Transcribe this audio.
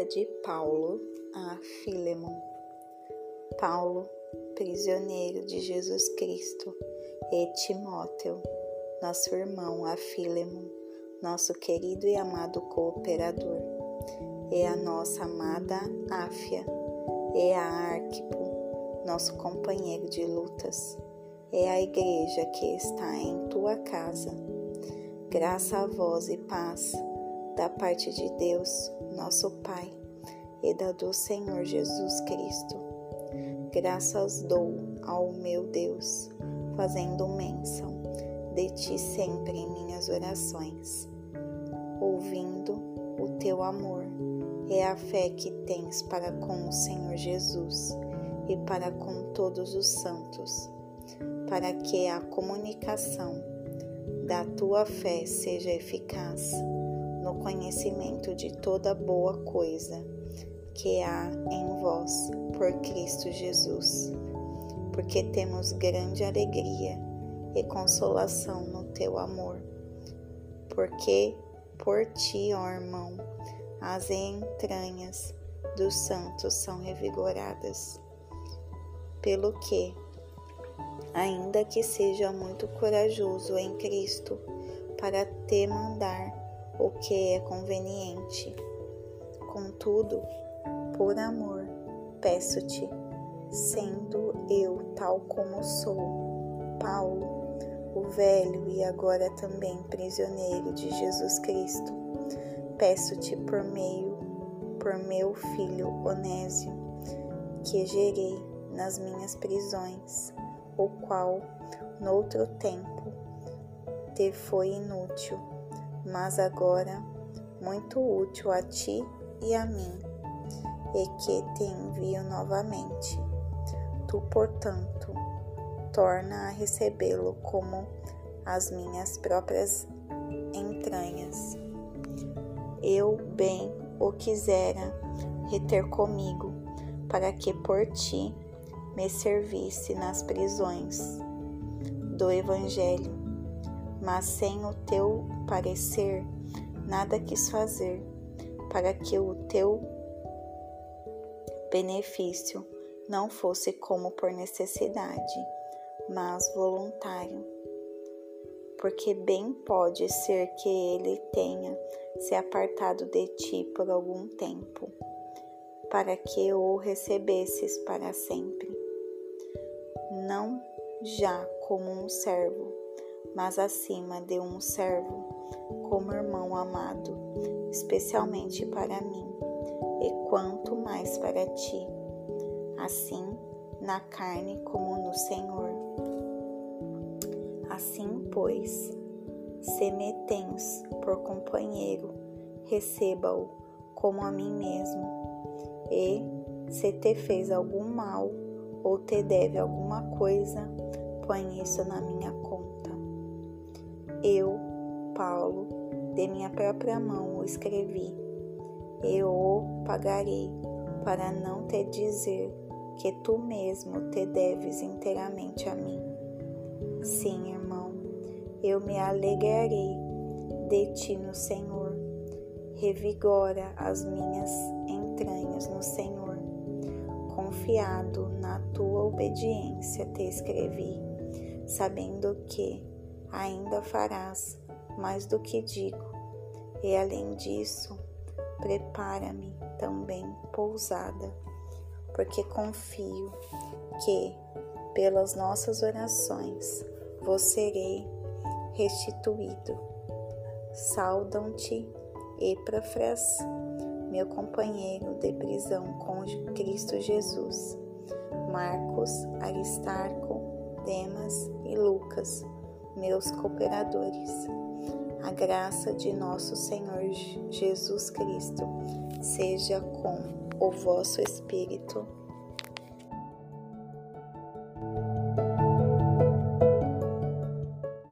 Carta de Paulo a Filemon. Paulo, prisioneiro de Jesus Cristo, e Timóteo, nosso irmão a Filemon, nosso querido e amado cooperador, e a nossa amada Áfia, e a Arquipo, nosso companheiro de lutas, e a igreja que está em tua casa. Graça a vós e paz da parte de Deus, nosso Pai, e da do Senhor Jesus Cristo. Graças dou ao meu Deus, fazendo menção de ti sempre em minhas orações, ouvindo o teu amor e a fé que tens para com o Senhor Jesus e para com todos os santos, para que a comunicação da tua fé seja eficaz no conhecimento de toda boa coisa que há em vós por Cristo Jesus, porque temos grande alegria e consolação no teu amor, porque por ti, ó irmão, as entranhas dos santos são revigoradas, pelo que, ainda que seja muito corajoso em Cristo para te mandar o que é conveniente. Contudo, por amor, peço-te, sendo eu tal como sou, Paulo, o velho e agora também prisioneiro de Jesus Cristo, peço-te por meio, por meu filho Onésio, que gerei nas minhas prisões, o qual, noutro tempo, te foi inútil mas agora muito útil a ti e a mim, e que te envio novamente. Tu, portanto, torna a recebê-lo como as minhas próprias entranhas. Eu bem o quisera reter comigo, para que por ti me servisse nas prisões do Evangelho mas sem o teu parecer nada quis fazer, para que o teu benefício não fosse como por necessidade, mas voluntário. Porque bem pode ser que ele tenha se apartado de ti por algum tempo, para que o recebesses para sempre. Não já como um servo, mas acima de um servo, como irmão amado, especialmente para mim, e quanto mais para ti, assim na carne como no Senhor. Assim, pois, se me tens por companheiro, receba-o como a mim mesmo, e se te fez algum mal ou te deve alguma coisa, põe isso na minha. Eu, Paulo, de minha própria mão o escrevi. Eu o pagarei, para não te dizer que tu mesmo te deves inteiramente a mim. Sim, irmão, eu me alegrarei de ti no Senhor. Revigora as minhas entranhas no Senhor. Confiado na tua obediência, te escrevi, sabendo que ainda farás mais do que digo, e além disso, prepara-me também pousada, porque confio que, pelas nossas orações, vos serei restituído. Saudam-te, Epafras, meu companheiro de prisão com Cristo Jesus, Marcos, Aristarco, Demas e Lucas meus cooperadores. A graça de nosso Senhor Jesus Cristo seja com o vosso espírito.